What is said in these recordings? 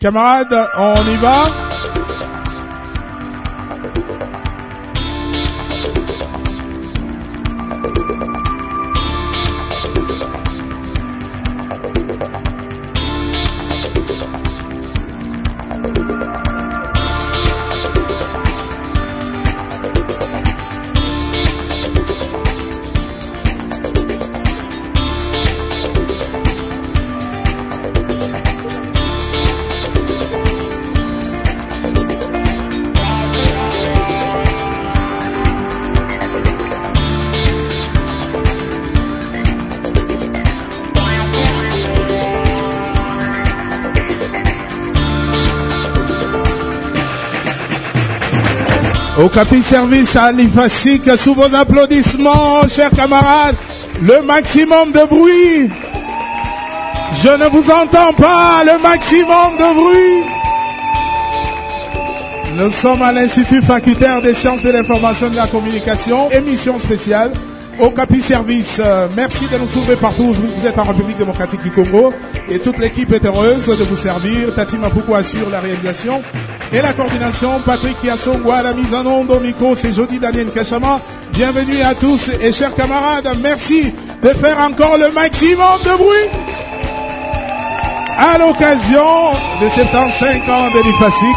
Camarades, on y va? Au capi service à l'IFASIC, sous vos applaudissements, chers camarades, le maximum de bruit. Je ne vous entends pas, le maximum de bruit. Nous sommes à l'Institut facultaire des sciences de l'information et de la communication, émission spéciale au Capi Service. Euh, merci de nous soulever partout vous êtes en République démocratique du Congo et toute l'équipe est heureuse de vous servir. Tati Mapuko assure la réalisation et la coordination. Patrick Yassongwa, la mise en onde au micro, c'est Jody Daniel Kachama. Bienvenue à tous et chers camarades, merci de faire encore le maximum de bruit à l'occasion de 75 ans de l'IFASIC.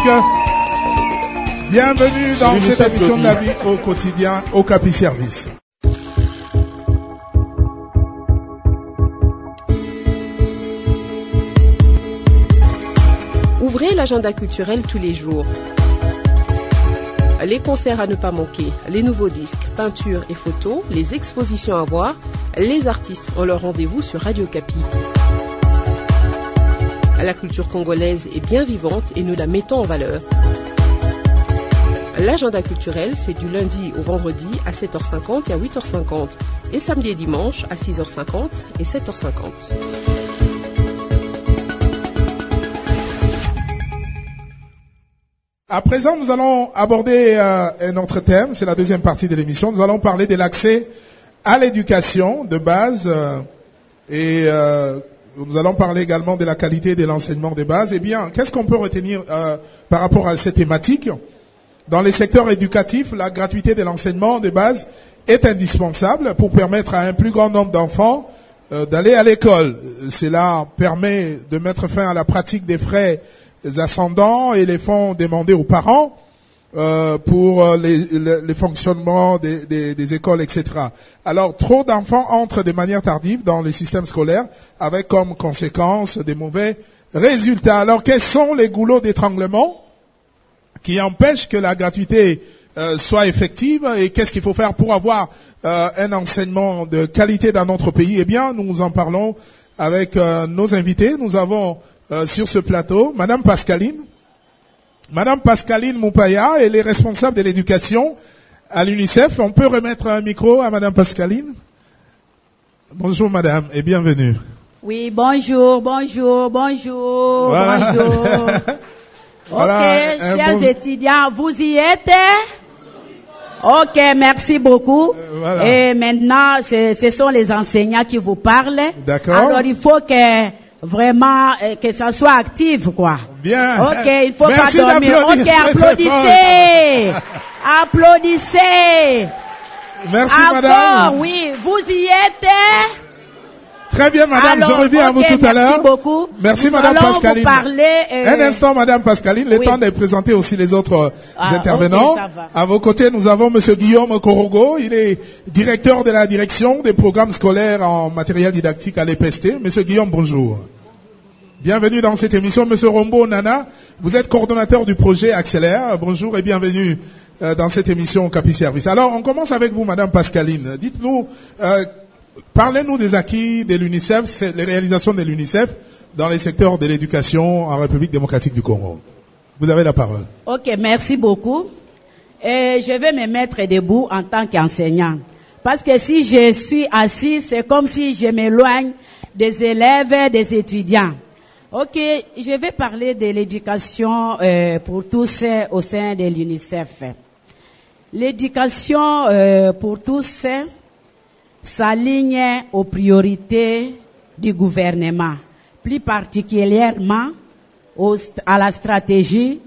Bienvenue dans cette émission de la vie au quotidien au Capi Service. L'agenda culturel tous les jours. Les concerts à ne pas manquer, les nouveaux disques, peintures et photos, les expositions à voir, les artistes ont leur rendez-vous sur Radio Capi. La culture congolaise est bien vivante et nous la mettons en valeur. L'agenda culturel, c'est du lundi au vendredi à 7h50 et à 8h50 et samedi et dimanche à 6h50 et 7h50. À présent, nous allons aborder euh, un autre thème, c'est la deuxième partie de l'émission. Nous allons parler de l'accès à l'éducation de base euh, et euh, nous allons parler également de la qualité de l'enseignement de base. Eh bien, qu'est-ce qu'on peut retenir par rapport à cette thématique? Dans les secteurs éducatifs, la gratuité de l'enseignement de base est indispensable pour permettre à un plus grand nombre d'enfants d'aller à l'école. Cela permet de mettre fin à la pratique des frais ascendants et les fonds demandés aux parents euh, pour euh, les, les- les fonctionnements des, des- des écoles, etc. Alors, trop d'enfants entrent de manière tardive dans les systèmes scolaires avec comme conséquence des mauvais résultats. Alors, quels sont les goulots d'étranglement qui empêchent que la gratuité euh, soit effective et qu'est-ce qu'il faut faire pour avoir euh, un enseignement de qualité dans notre pays? Eh bien, nous en parlons avec euh, nos invités. Nous avons euh, sur ce plateau Madame Pascaline. Madame Pascaline Moupaya, elle est responsable de l'éducation à l'UNICEF. On peut remettre un micro à Madame Pascaline Bonjour Madame et bienvenue. Oui, bonjour, bonjour, bonjour, Voilà. bonjour. Voilà, ok, chers bon- étudiants, vous y êtes? Ok, merci beaucoup. Euh, voilà. Et maintenant, ce, ce sont les enseignants qui vous parlent. D'accord. Alors, il faut que vraiment euh, que ça soit actif, quoi. Bien. Ok, il faut Merci pas dormir. Ok, applaudissez. Applaudissez. Merci Encore, Madame. oui, vous y êtes Très bien Madame, Alors, je reviens à vous tout à merci l'heure. beaucoup. Merci Nous Madame Pascaline. vous parler, euh, Un instant Madame Pascaline, le oui. temps de présenter aussi les autres euh, Ah, intervenants. à vos côtés, nous avons Monsieur Guillaume Korogo, il est directeur de la direction des programmes scolaires en matériel didactique à l'EPST. Monsieur Guillaume, bonjour. Bienvenue dans cette émission. Monsieur Rombo Nana, vous êtes coordonnateur du projet Accélère. Bonjour et bienvenue euh, dans cette émission Capi Service. Alors, on commence avec vous, Madame Pascaline. Dites-nous, euh, parlez-nous des acquis de l'UNICEF, les réalisations de l'UNICEF dans les secteurs de l'éducation en République démocratique du Congo. Vous avez la parole. Ok, merci beaucoup. Et je vais me mettre debout en tant qu'enseignant. Parce que si je suis assis, c'est comme si je m'éloigne des élèves, des étudiants. Ok, je vais parler de l'éducation euh, pour tous au sein de l'UNICEF. L'éducation euh, pour tous s'aligne aux priorités du gouvernement, plus particulièrement à la stratégie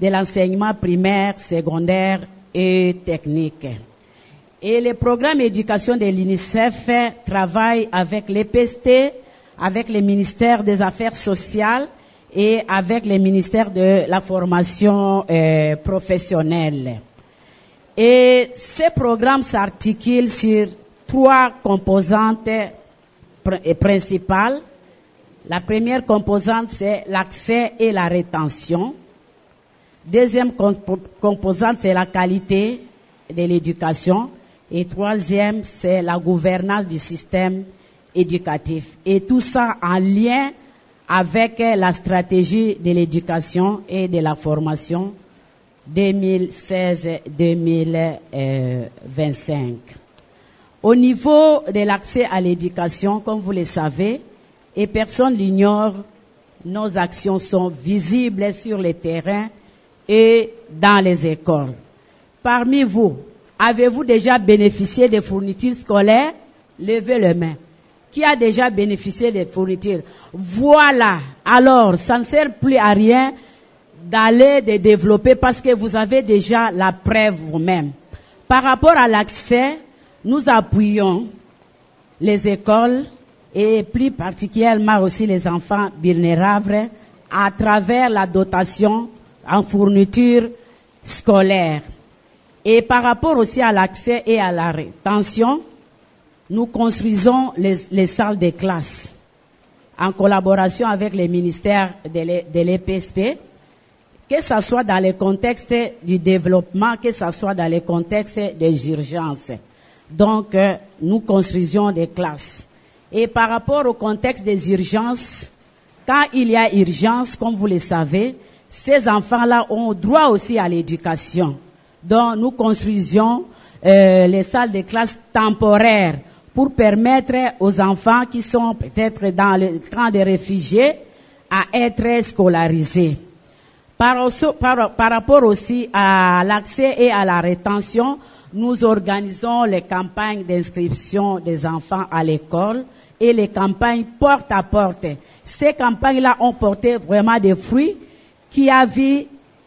de l'enseignement primaire, secondaire et technique. Et le programme éducation de l'UNICEF travaille avec l'EPST, avec le ministère des Affaires sociales et avec le ministère de la formation euh, professionnelle. Et ce programme s'articule sur trois composantes principales. La première composante, c'est l'accès et la rétention. Deuxième composante, c'est la qualité de l'éducation. Et troisième, c'est la gouvernance du système éducatif. Et tout ça en lien avec la stratégie de l'éducation et de la formation 2016-2025. Au niveau de l'accès à l'éducation, comme vous le savez, et personne l'ignore, nos actions sont visibles sur le terrain et dans les écoles. Parmi vous, avez-vous déjà bénéficié des fournitures scolaires? Levez le main. Qui a déjà bénéficié des fournitures? Voilà. Alors, ça ne sert plus à rien d'aller de développer parce que vous avez déjà la preuve vous-même. Par rapport à l'accès, nous appuyons les écoles et plus particulièrement aussi les enfants vulnérables à travers la dotation en fourniture scolaire. Et par rapport aussi à l'accès et à la rétention, nous construisons les, salles de classe en collaboration avec les ministères de l'EPSP que ce soit dans le contexte du développement, que ce soit dans le contexte des urgences. Donc, euh, nous construisions des classes. Et par rapport au contexte des urgences, quand il y a urgence, comme vous le savez, ces enfants-là ont droit aussi à l'éducation. Donc, nous construisions euh, les salles de classe temporaires pour permettre aux enfants qui sont peut-être dans le camp de réfugiés à être scolarisés. Par, rapport aussi à l'accès et à la rétention, nous organisons les campagnes d'inscription des enfants à l'école et les campagnes porte à porte. Ces campagnes-là ont porté vraiment des fruits qui a vu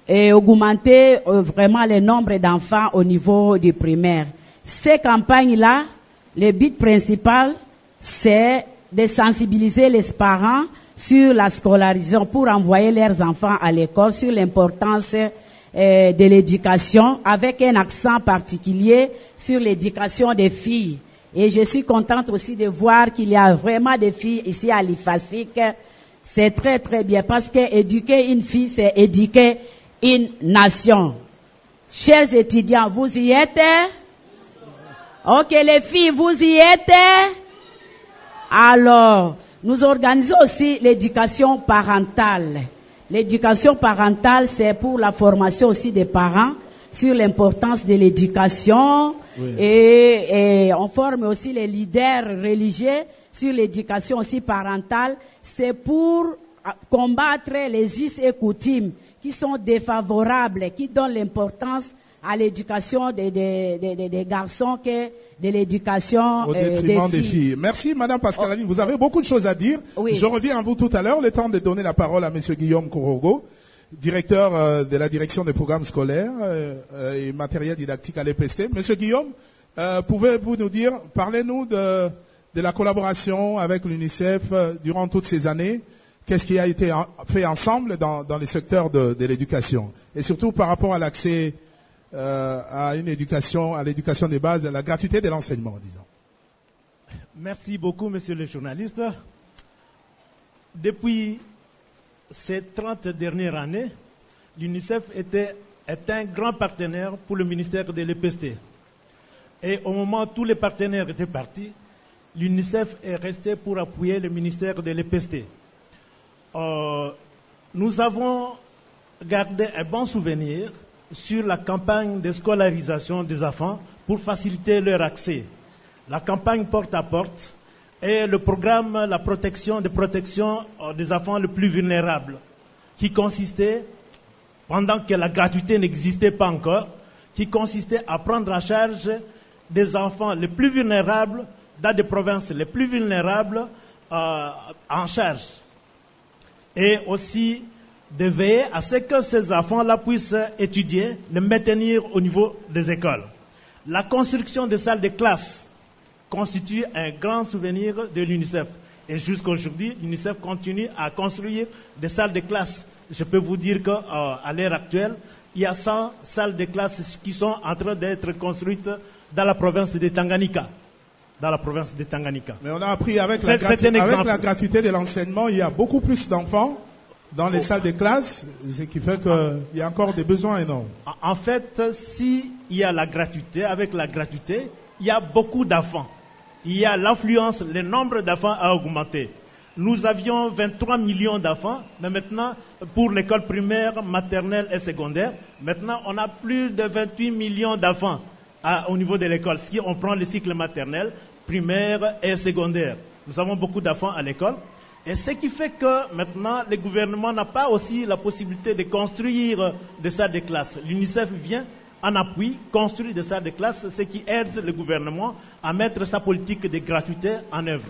et augmenter euh, vraiment le nombre d'enfants au niveau du primaire. Ces campagnes-là, le but principal, c'est de sensibiliser les parents sur la scolarisation pour envoyer leurs enfants à l'école, sur l'importance euh, de l'éducation, avec un accent particulier sur l'éducation des filles. Et je suis contente aussi de voir qu'il y a vraiment des filles ici à l'IFASIC. C'est très très bien parce que éduquer une fille, c'est éduquer une nation. Chers étudiants, vous y êtes? Ok, les filles, vous y êtes? Alors, nous organisons aussi l'éducation parentale. L'éducation parentale, c'est pour la formation aussi des parents sur l'importance de l'éducation et, et, on forme aussi les leaders religieux sur l'éducation aussi parentale. C'est pour combattre les us et coutumes qui sont défavorables, qui donnent l'importance à l'éducation des, des, des, garçons que de l'éducation au euh, détriment des, filles. Merci Madame Pascaline, vous avez beaucoup de choses à dire. Je reviens à vous tout à l'heure, le temps de donner la parole à Monsieur Guillaume Korogo, directeur euh, de la direction des programmes scolaires euh, et matériel didactique à l'EPST. Monsieur Guillaume, pouvez-vous nous dire, parlez-nous de, de la collaboration avec l'UNICEF durant toutes ces années? Qu'est-ce qui a été fait ensemble dans, dans les secteurs de, de l'éducation? Et surtout par rapport à l'accès euh, à une éducation, à l'éducation des bases, à la gratuité de l'enseignement, disons. Merci beaucoup, monsieur le journaliste. Depuis ces 30 dernières années, l'UNICEF était, un grand partenaire pour le ministère de l'EPST. Et au moment où tous les partenaires étaient partis, l'UNICEF est resté pour appuyer le ministère de l'EPST. Euh, nous avons gardé un bon souvenir sur la campagne de scolarisation des enfants pour faciliter leur accès. La campagne porte à porte et le programme la protection de protection euh, des enfants les plus vulnérables, qui consistait, pendant que la gratuité n'existait pas encore, qui consistait à prendre en charge des enfants les plus vulnérables dans des provinces les plus vulnérables euh, en charge. Et aussi de veiller à ce que ces enfants-là puissent étudier, les maintenir au niveau des écoles. La construction des salles de classe constitue un grand souvenir de l'UNICEF. Et jusqu'aujourd'hui, l'UNICEF continue à construire des salles de classe. Je peux vous dire qu'à l'heure actuelle, il y a 100 salles de classe qui sont en train d'être construites dans la province de Tanganyika. Dans la province de Tanganyika. Mais on a appris avec, gratu- la gratuité de l'enseignement, il y a beaucoup plus d'enfants dans les salles de classe, ce qui fait qu'il y a encore des besoins énormes. En- fait, s'il y a la gratuité, avec la gratuité, il y a beaucoup d'enfants. Il y a l'influence, le nombre d'enfants a augmenté. Nous avions 23 millions d'enfants, mais maintenant, pour l'école primaire, maternelle et secondaire, maintenant, on a plus de 28 millions d'enfants au niveau de l'école. Si on prend le cycle maternel, primaire et secondaire, nous avons beaucoup d'enfants à l'école. Et ce qui fait que maintenant, le gouvernement n'a pas aussi la possibilité de construire des salles de classe. L'UNICEF vient en appui construire des salles de classe, ce qui aide le gouvernement à mettre sa politique de gratuité en œuvre.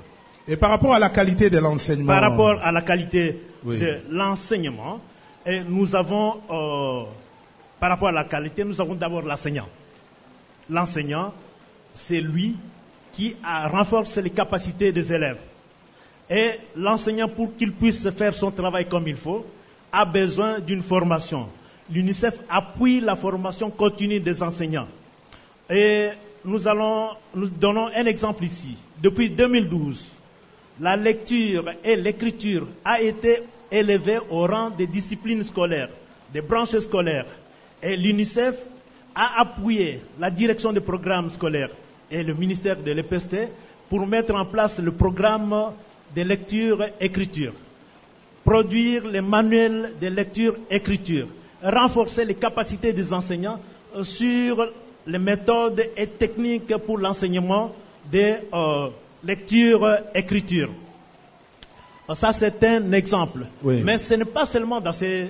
Et par rapport à la qualité de l'enseignement. Par rapport à la qualité Oui. de l'enseignement, et nous avons, euh, par rapport à la qualité, nous avons d'abord l'enseignant. L'enseignant, c'est lui qui a renforcé les capacités des élèves. Et l'enseignant, pour qu'il puisse faire son travail comme il faut, a besoin d'une formation. L'UNICEF appuie la formation continue des enseignants. Et nous, allons, nous donnons un exemple ici. Depuis 2012, la lecture et l'écriture a été élevée au rang des disciplines scolaires, des branches scolaires. Et l'UNICEF a appuyé la direction des programmes scolaires et le ministère de l'EPST pour mettre en place le programme de lecture-écriture, produire les manuels de lecture-écriture, renforcer les capacités des enseignants euh, sur les méthodes et techniques pour l'enseignement de euh, lecture-écriture. Euh, Ça, c'est un exemple. Oui. Mais ce n'est pas seulement dans ces,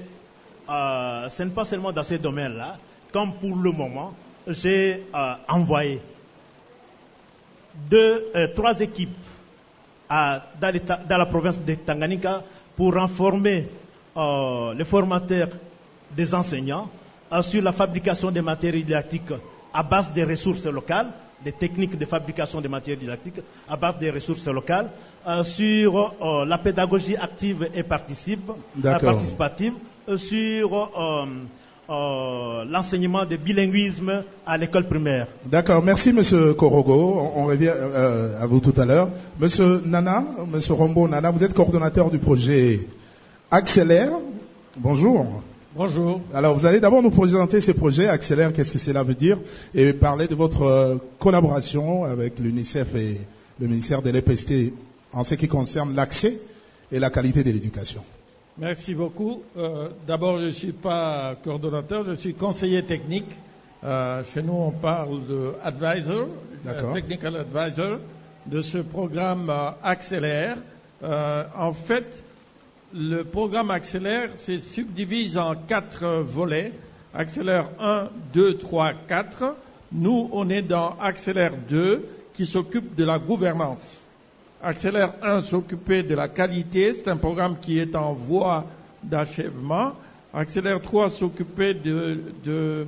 euh, ce n'est pas seulement dans ces domaines-là. Comme pour le moment, j'ai euh, envoyé deux, euh, trois équipes à- dans, l'État- dans la province de Tanganyika pour informer euh, les formateurs des enseignants euh, sur la fabrication des matériaux didactiques à base des ressources locales, des techniques de fabrication des matériaux didactiques à base des ressources locales, euh, sur euh, la pédagogie active et participe, euh, participative, euh, sur euh, l'enseignement de bilinguisme à l'école primaire. D'accord, merci Monsieur Korogo. On, on revient euh, à vous tout à l'heure. Monsieur Nana, Monsieur Rombo Nana, vous êtes coordonnateur du projet Accélère. Bonjour. Bonjour. Alors, vous allez d'abord nous présenter ce projet Accélère, qu'est-ce que cela veut dire, et parler de votre euh, collaboration avec l'UNICEF et le ministère de l'EPST en ce qui concerne l'accès et la qualité de l'éducation. Merci beaucoup. Euh, D'abord, je ne suis pas coordonnateur, je suis conseiller technique. Euh, chez nous, on parle de advisor, euh, technical advisor, de ce programme euh, Accélère. Euh, en fait, le programme Accélère se subdivise en quatre volets. Accélère 1, 2, 3, 4. Nous, on est dans Accélère 2 qui s'occupe de la gouvernance. Accélère 1 s'occuper de la qualité, c'est un programme qui est en voie d'achèvement. Accélère 3 s'occuper de, de,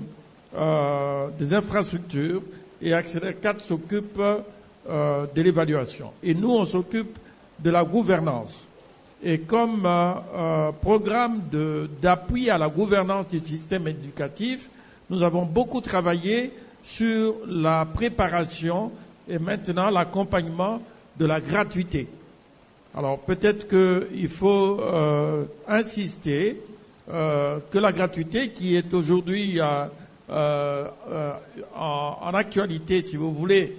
euh, des infrastructures et Accélère 4 s'occupe euh, de l'évaluation. Et nous, on s'occupe de la gouvernance. Et comme euh, euh, programme d'appui à la gouvernance du système éducatif, nous avons beaucoup travaillé sur la préparation et maintenant l'accompagnement de la gratuité. Alors peut-être qu'il faut euh, insister euh, que la gratuité qui est aujourd'hui euh, en, actualité, si vous voulez,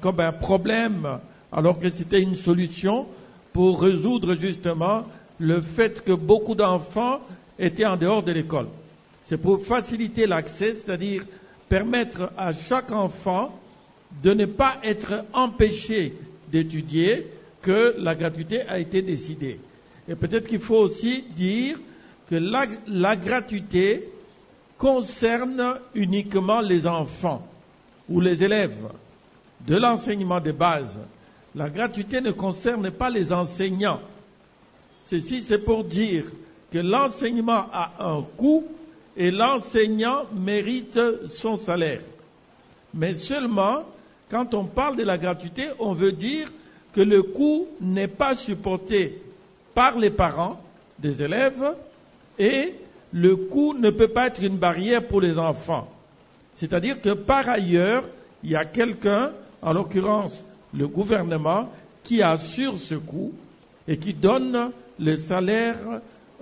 comme un problème, alors que c'était une solution pour résoudre justement le fait que beaucoup d'enfants étaient en dehors de l'école. C'est pour faciliter l'accès, c'est-à-dire permettre à chaque enfant de ne pas être empêché d'étudier que la gratuité a été décidée. Et peut-être qu'il faut aussi dire que la, gratuité concerne uniquement les enfants ou les élèves de l'enseignement de base. La gratuité ne concerne pas les enseignants. Ceci, c'est pour dire que l'enseignement a un coût et l'enseignant mérite son salaire. Mais seulement, quand on parle de la gratuité, on veut dire que le coût n'est pas supporté par les parents des élèves et le coût ne peut pas être une barrière pour les enfants. C'est-à-dire que par ailleurs, il y a quelqu'un, en l'occurrence le gouvernement, qui assure ce coût et qui donne le salaire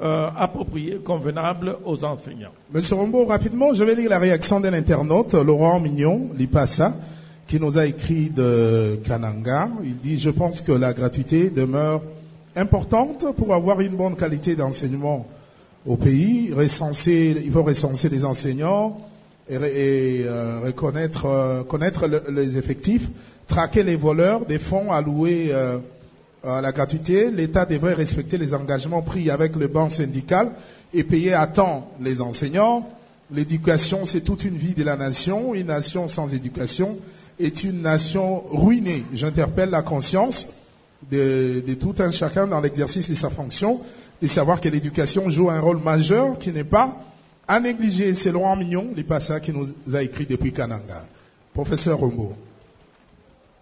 euh, approprié, convenable aux enseignants. Monsieur Rombo, rapidement, je vais lire la réaction d'un internaute, Laurent Mignon, Lipassa, qui nous a écrit de Kananga. Il dit, je pense que la gratuité demeure importante pour avoir une bonne qualité d'enseignement au pays. Recenser, il faut recenser les enseignants et, euh, reconnaître, euh, connaître le- les effectifs, traquer les voleurs des fonds alloués euh, à la gratuité. L'État devrait respecter les engagements pris avec le banc syndical et payer à temps les enseignants. L'éducation, c'est toute une vie de la nation. Une nation sans éducation est une nation ruinée. J'interpelle la conscience de, de tout un chacun dans l'exercice de sa fonction, de savoir que l'éducation joue un rôle majeur qui n'est pas à négliger. C'est Laurent Mignon, les passats, qui nous a écrit depuis Kananga. Professeur Rombo.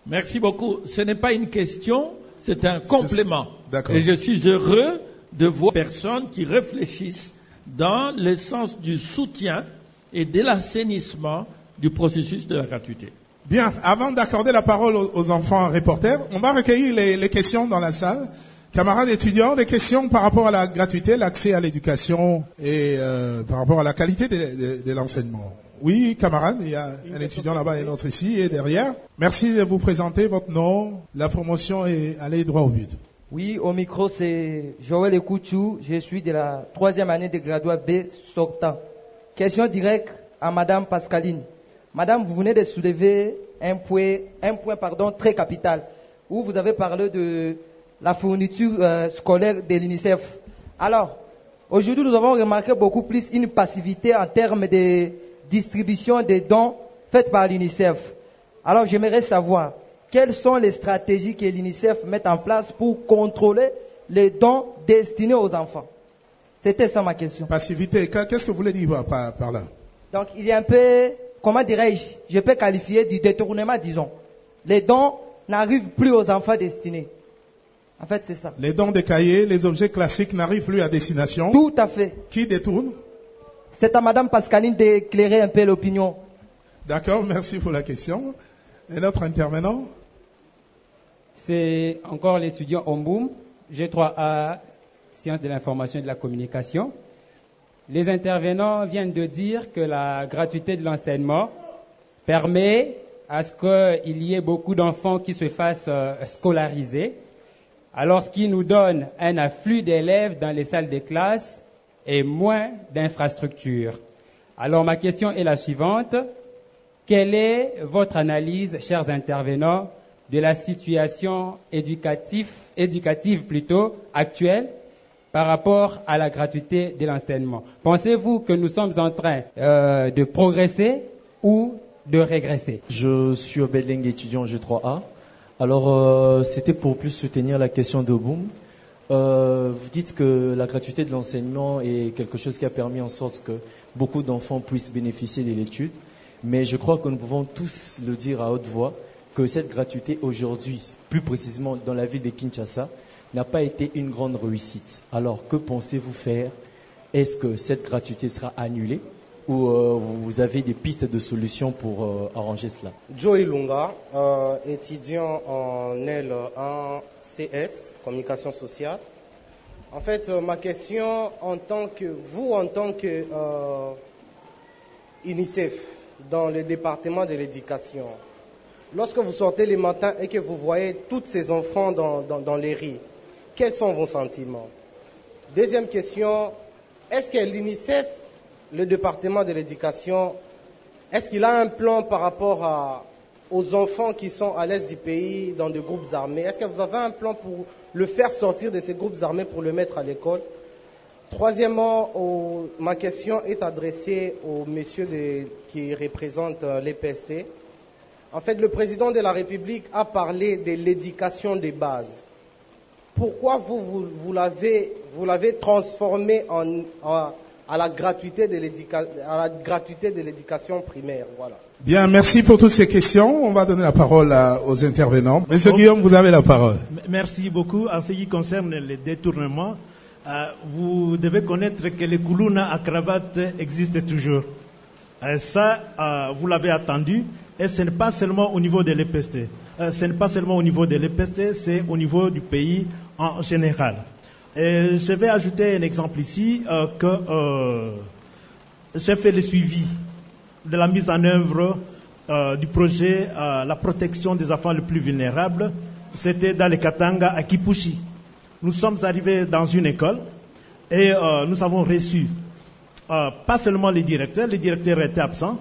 Merci beaucoup. Ce n'est pas une question, c'est un complément. D'accord. Et je suis heureux de voir des personnes qui réfléchissent dans le sens du soutien et de l'assainissement du processus de la gratuité. Bien, avant d'accorder la parole aux, enfants reporters, on va recueillir les, questions dans la salle. Camarades étudiants, des questions par rapport à la gratuité, l'accès à l'éducation et euh, par rapport à la qualité de l'enseignement. Oui, camarades, il y a un étudiant là-bas et un autre ici et derrière. Merci de vous présenter votre nom, la promotion et aller droit au but. Oui, au micro, c'est Joël Ekouchou. Je suis de la troisième année de graduat B sortant. Question directe à Madame Pascaline. Madame, vous venez de soulever un point, un point pardon, très capital, où vous avez parlé de la fourniture euh, scolaire de l'UNICEF. Alors, aujourd'hui, nous avons remarqué beaucoup plus une passivité en termes de distribution des dons faits par l'UNICEF. Alors, j'aimerais savoir quelles sont les stratégies que l'UNICEF met en place pour contrôler les dons destinés aux enfants? C'était ça ma question. Passivité, qu'est-ce que vous voulez dire par, par là? Donc, il y a un peu, comment dirais-je, je peux qualifier du détournement, disons. Les dons n'arrivent plus aux enfants destinés. En fait, c'est ça. Les dons des cahiers, les objets classiques n'arrivent plus à destination. Tout à fait. Qui détourne C'est à Madame Pascaline d'éclairer un peu l'opinion. D'accord, merci pour la question. Et notre intervenant C'est encore l'étudiant Omboum, G3A, sciences de l'information et de la communication. Les intervenants viennent de dire que la gratuité de l'enseignement permet à ce qu'il y ait beaucoup d'enfants qui se fassent euh, scolariser, alors ce qui nous donne un afflux d'élèves dans les salles de classe et moins d'infrastructures. Alors ma question est la suivante. Quelle est votre analyse, chers intervenants, de la situation éducative, éducative plutôt actuelle par rapport à la gratuité de l'enseignement Pensez-vous que nous sommes en train euh, de progresser ou de régresser? Je suis Obed étudiant en G3A. Alors, euh, c'était pour plus soutenir la question de Boom. Euh, vous dites que la gratuité de l'enseignement est quelque chose qui a permis en sorte que beaucoup d'enfants puissent bénéficier de l'étude. Mais je crois que nous pouvons tous le dire à haute voix que cette gratuité aujourd'hui, plus précisément dans la ville de Kinshasa, n'a pas été une grande réussite. Alors, que pensez-vous faire? Est-ce que cette gratuité sera annulée ou euh, vous avez des pistes de solutions pour euh, arranger cela? Joe Ilunga, euh, étudiant en L1 CS, communication sociale. En fait, ma question en tant que vous, en tant que euh, UNICEF, dans le département de l'éducation, lorsque vous sortez les matins et que vous voyez tous ces enfants dans, dans, dans les rues, quels sont vos sentiments? Deuxième question, est-ce que l'UNICEF, le département de l'éducation, est-ce qu'il a un plan par rapport aux enfants qui sont à l'est du pays dans des groupes armés? Est-ce que vous avez un plan pour le faire sortir de ces groupes armés pour le mettre à l'école? Troisièmement, ma question est adressée au monsieur de- qui représente euh, l'EPST. En fait, le président de la République a parlé de l'éducation des bases. Pourquoi vous, vous, vous l'avez, vous l'avez transformé en, en- à la gratuité de l'éduca- à la gratuité de l'éducation primaire. Voilà. Bien, merci pour toutes ces questions. On va donner la parole à- aux intervenants. Monsieur Bon. Guillaume, vous avez la parole. Merci beaucoup. En ce qui concerne les détournements, euh, vous devez connaître que les koulouna à cravate existent toujours. Euh, ça, euh, vous l'avez attendu. Et ce n'est pas seulement au niveau de l'EPST. Euh, ce n'est pas seulement au niveau de l'EPST, c'est au niveau du pays en général. Et je vais ajouter un exemple ici euh, que euh, j'ai fait le suivi de la mise en œuvre euh, du projet euh, La protection des enfants les plus vulnérables. C'était dans le Katanga à Kipushi. Nous sommes arrivés dans une école et euh, nous avons reçu euh, pas seulement les directeurs, les directeurs étaient absents,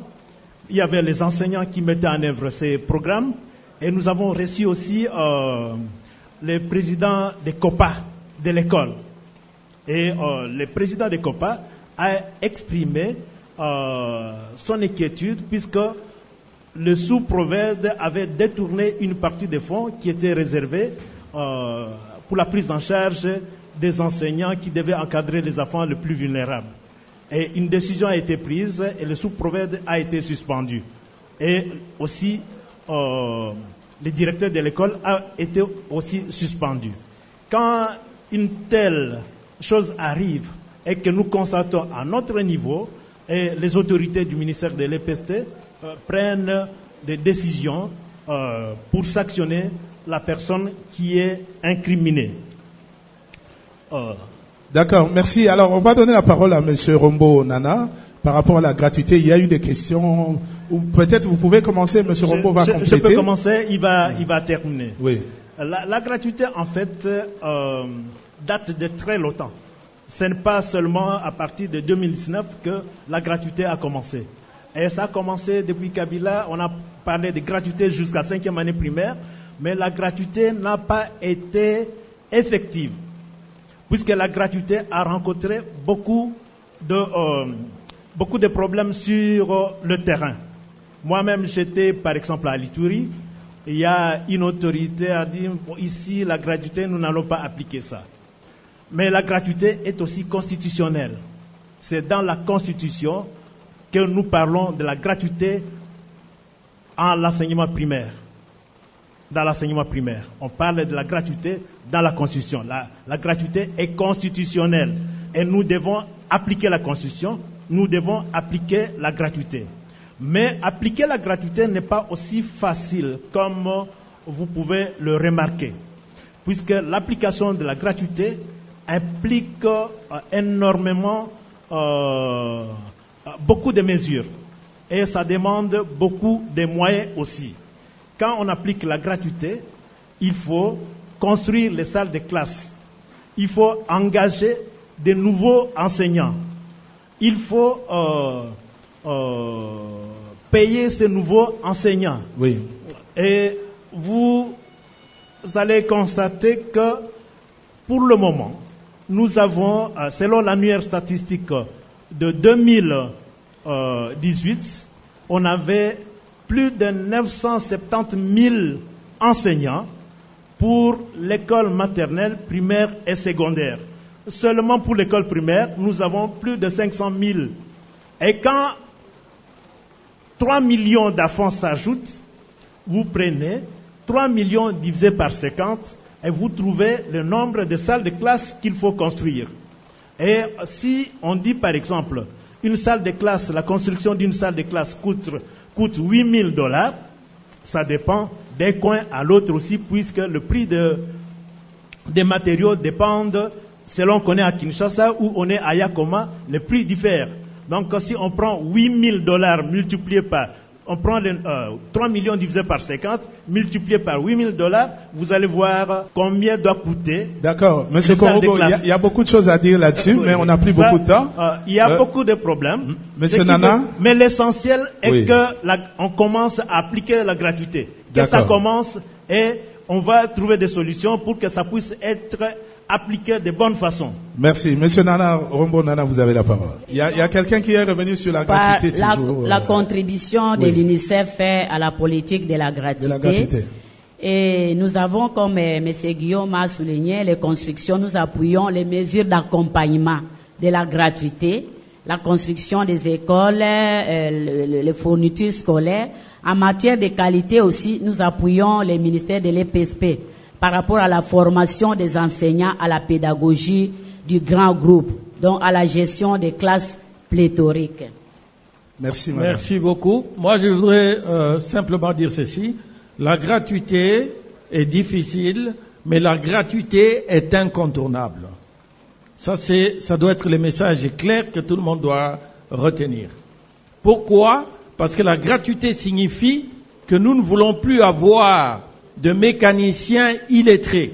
il y avait les enseignants qui mettaient en œuvre ces programmes et nous avons reçu aussi les présidents des COPA de l'école. Et euh, le président des COPA a exprimé euh, son inquiétude puisque le sous-prophète avait détourné une partie des fonds qui étaient réservés euh, pour la prise en charge des enseignants qui devaient encadrer les enfants les plus vulnérables. Et une décision a été prise et le sous-prophète a été suspendu. Et aussi, euh, le directeur de l'école a été aussi suspendu. Quand une telle chose arrive et que nous constatons à notre niveau, les autorités du ministère de l'EPST euh, prennent des décisions euh, pour sanctionner la personne qui est incriminée. Euh, D'accord, merci. Alors, on va donner la parole à Monsieur Rombo Nana par rapport à la gratuité. Il y a eu des questions, peut-être vous pouvez commencer, Monsieur Rombo va je, je compléter. peux commencer, il va, il va terminer. Oui. La, la gratuité, en fait, euh, date de très longtemps. Ce n'est pas seulement à partir de 2019 que la gratuité a commencé. Et ça a commencé depuis Kabila. On a parlé de gratuité jusqu'à cinquième année primaire, mais la gratuité n'a pas été effective, puisque la gratuité a rencontré beaucoup de, euh, beaucoup de problèmes sur euh, le terrain. Moi-même, j'étais par exemple à Lituri. Il y a une autorité a dit bon, ici la gratuité, nous n'allons pas appliquer ça. Mais la gratuité est aussi constitutionnelle. C'est dans la Constitution que nous parlons de la gratuité en l'enseignement primaire. Dans l'enseignement primaire, on parle de la gratuité dans la Constitution. La gratuité est constitutionnelle et nous devons appliquer la Constitution, nous devons appliquer la gratuité. Mais appliquer la gratuité n'est pas aussi facile comme vous pouvez le remarquer, puisque l'application de la gratuité implique euh, énormément euh, beaucoup de mesures et ça demande beaucoup de moyens aussi. Quand on applique la gratuité, il faut construire les salles de classe, il faut engager de nouveaux enseignants, il faut euh, euh, payer ces nouveaux enseignants. Oui. Et vous allez constater que pour le moment, nous avons, euh, selon l'annuaire statistique de 2018, on avait plus de 970 000 enseignants pour l'école maternelle, primaire et secondaire. Seulement pour l'école primaire, nous avons plus de 500 000. Et quand 3 millions d'enfants s'ajoutent, vous prenez 3 millions divisé par 50 et vous trouvez le nombre de salles de classe qu'il faut construire. Et si on dit par exemple, une salle de classe, la construction d'une salle de classe coûte, coûte 8 000 dollars, ça dépend d'un coin à l'autre aussi, puisque le prix de, des matériaux dépend selon qu'on est à Kinshasa ou on est à Yakoma, le prix diffère. Donc si on prend 8 000 dollars multiplié par, on prend les, euh, 3 millions divisé par 50, multiplié par 8 000 dollars, vous allez voir combien doit coûter. D'accord. Monsieur Korogo, il y, a- y a beaucoup de choses à dire là-dessus, mais on plus Ça, beaucoup de temps. euh, il y a Euh, beaucoup de problèmes. Monsieur Nana? Veut- Mais l'essentiel est Oui. que la- on commence à appliquer la gratuité. Que ça commence et on va trouver des solutions pour que ça puisse être appliqué de bonne façon. Merci. Monsieur Nana, Rombo Nana, vous avez la parole. Il y a, il y a quelqu'un qui est revenu sur la Par gratuité la, toujours. la euh, contribution de oui. l'UNICEF fait à la politique de la gratuité. de la gratuité. Et nous avons, comme euh, M. Guillaume a souligné, les constructions, nous appuyons les mesures d'accompagnement de la gratuité, la construction des écoles, euh, le- le- les fournitures scolaires. En matière de qualité aussi, nous appuyons les ministères de l'EPSP par rapport à la formation des enseignants à la pédagogie du grand groupe, donc à la gestion des classes pléthoriques. Merci, madame. Merci beaucoup. Moi, je voudrais euh, simplement dire ceci. La gratuité est difficile, mais la gratuité est incontournable. Ça, c'est, ça doit être le message clair que tout le monde doit retenir. Pourquoi? Parce que la gratuité signifie que nous ne voulons plus avoir de mécaniciens illettrés.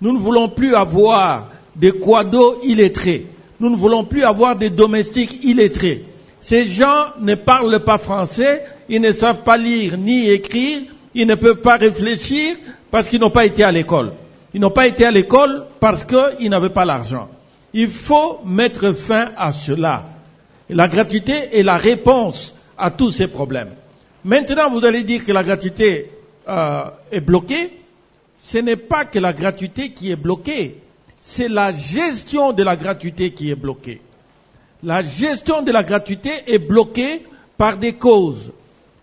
Nous ne voulons plus avoir de quados illettrés. Nous ne voulons plus avoir des domestiques illettrés. Ces gens ne parlent pas français, ils ne savent pas lire ni écrire, ils ne peuvent pas réfléchir parce qu'ils n'ont pas été à l'école. Ils n'ont pas été à l'école parce qu'ils n'avaient pas l'argent. Il faut mettre fin à cela. La gratuité est la réponse à tous ces problèmes. Maintenant, vous allez dire que la gratuité euh, est bloquée. Ce n'est pas que la gratuité qui est bloquée, c'est la gestion de la gratuité qui est bloquée. La gestion de la gratuité est bloquée par des causes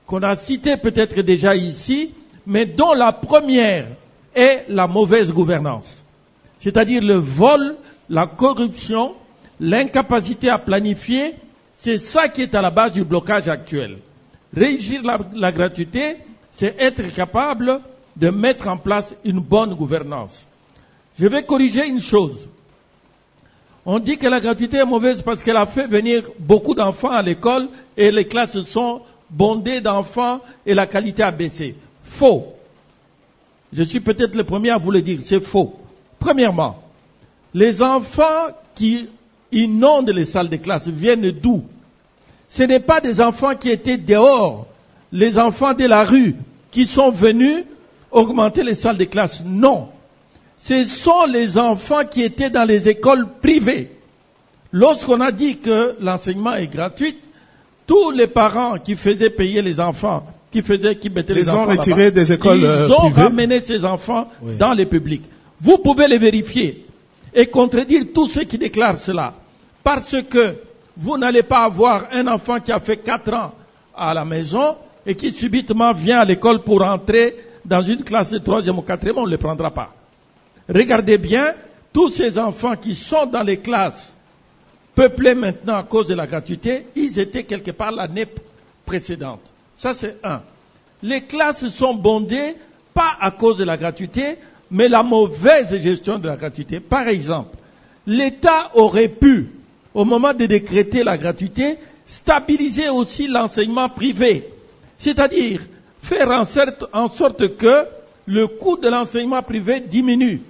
qu'on a citées peut-être déjà ici, mais dont la première est la mauvaise gouvernance. C'est-à-dire le vol, la corruption, l'incapacité à planifier, c'est ça qui est à la base du blocage actuel. Réussir la, la gratuité, c'est être capable de mettre en place une bonne gouvernance. Je vais corriger une chose. On dit que la gratuité est mauvaise parce qu'elle a fait venir beaucoup d'enfants à l'école et les classes sont bondées d'enfants et la qualité a baissé. Faux. Je suis peut-être le premier à vous le dire, c'est faux. Premièrement, les enfants qui inondent les salles de classe viennent d'où? Ce n'est pas des enfants qui étaient dehors, les enfants de la rue qui sont venus augmenter les salles de classe. Non. Ce sont les enfants qui étaient dans les écoles privées. Lorsqu'on a dit que l'enseignement est gratuit, tous les parents qui faisaient payer les enfants, qui faisaient, qui mettaient les, Les ont enfants retirés là-bas, des écoles, ils euh, ont privées. ramené ces enfants Oui. dans les publics. Vous pouvez les vérifier et contredire tous ceux qui déclarent cela. Parce que vous n'allez pas avoir un enfant qui a fait quatre ans à la maison et qui subitement vient à l'école pour entrer dans une classe de troisième ou quatrième, on ne le prendra pas. Regardez bien, tous ces enfants qui sont dans les classes peuplées maintenant à cause de la gratuité, ils étaient quelque part l'année précédente. Ça, c'est un. Les classes sont bondées, pas à cause de la gratuité, mais la mauvaise gestion de la gratuité. Par exemple, l'État aurait pu, au moment de décréter la gratuité, stabiliser aussi l'enseignement privé. C'est-à-dire faire en sorte, en sorte que le coût de l'enseignement privé diminue.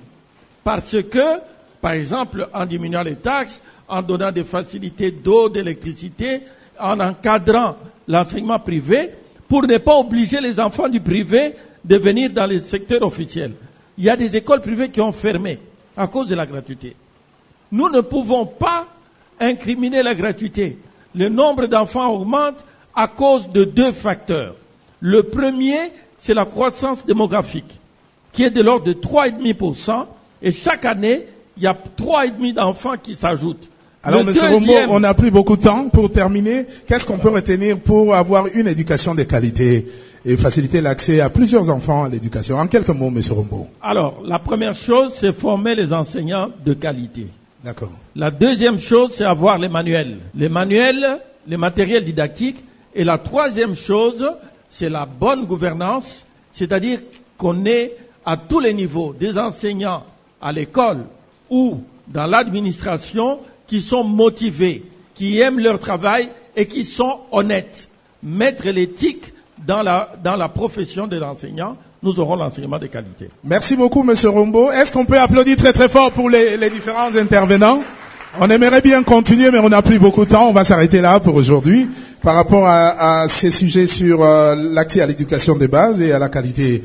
Parce que, par exemple, en diminuant les taxes, en donnant des facilités d'eau, d'électricité, en encadrant l'enseignement privé, pour ne pas obliger les enfants du privé de venir dans les secteurs officiels. Il y a des écoles privées qui ont fermé à cause de la gratuité. Nous ne pouvons pas incriminer la gratuité. Le nombre d'enfants augmente à cause de deux facteurs. Le premier, c'est la croissance démographique, qui est de l'ordre de 3,5%, et chaque année, il y a 3,5 d'enfants qui s'ajoutent. Alors, Monsieur Rombo, on n'a plus beaucoup de temps. Pour terminer, qu'est-ce qu'on peut retenir pour avoir une éducation de qualité et faciliter l'accès à plusieurs enfants à l'éducation? En quelques mots, Monsieur Rombo. Alors, la première chose, c'est former les enseignants de qualité. D'accord. La deuxième chose, c'est avoir les manuels. Les manuels, les matériels didactiques. Et la troisième chose, c'est la bonne gouvernance, c'est-à-dire qu'on ait à tous les niveaux des enseignants à l'école ou dans l'administration qui sont motivés, qui aiment leur travail et qui sont honnêtes. Mettre l'éthique dans la, dans la profession de l'enseignant, nous aurons l'enseignement de qualité. Merci beaucoup, Monsieur Rombo. Est-ce qu'on peut applaudir très très fort pour les, les différents intervenants? On aimerait bien continuer, mais on n'a plus beaucoup de temps. On va s'arrêter là pour aujourd'hui par rapport à, ces sujets sur euh, l'accès à l'éducation de base et à la qualité.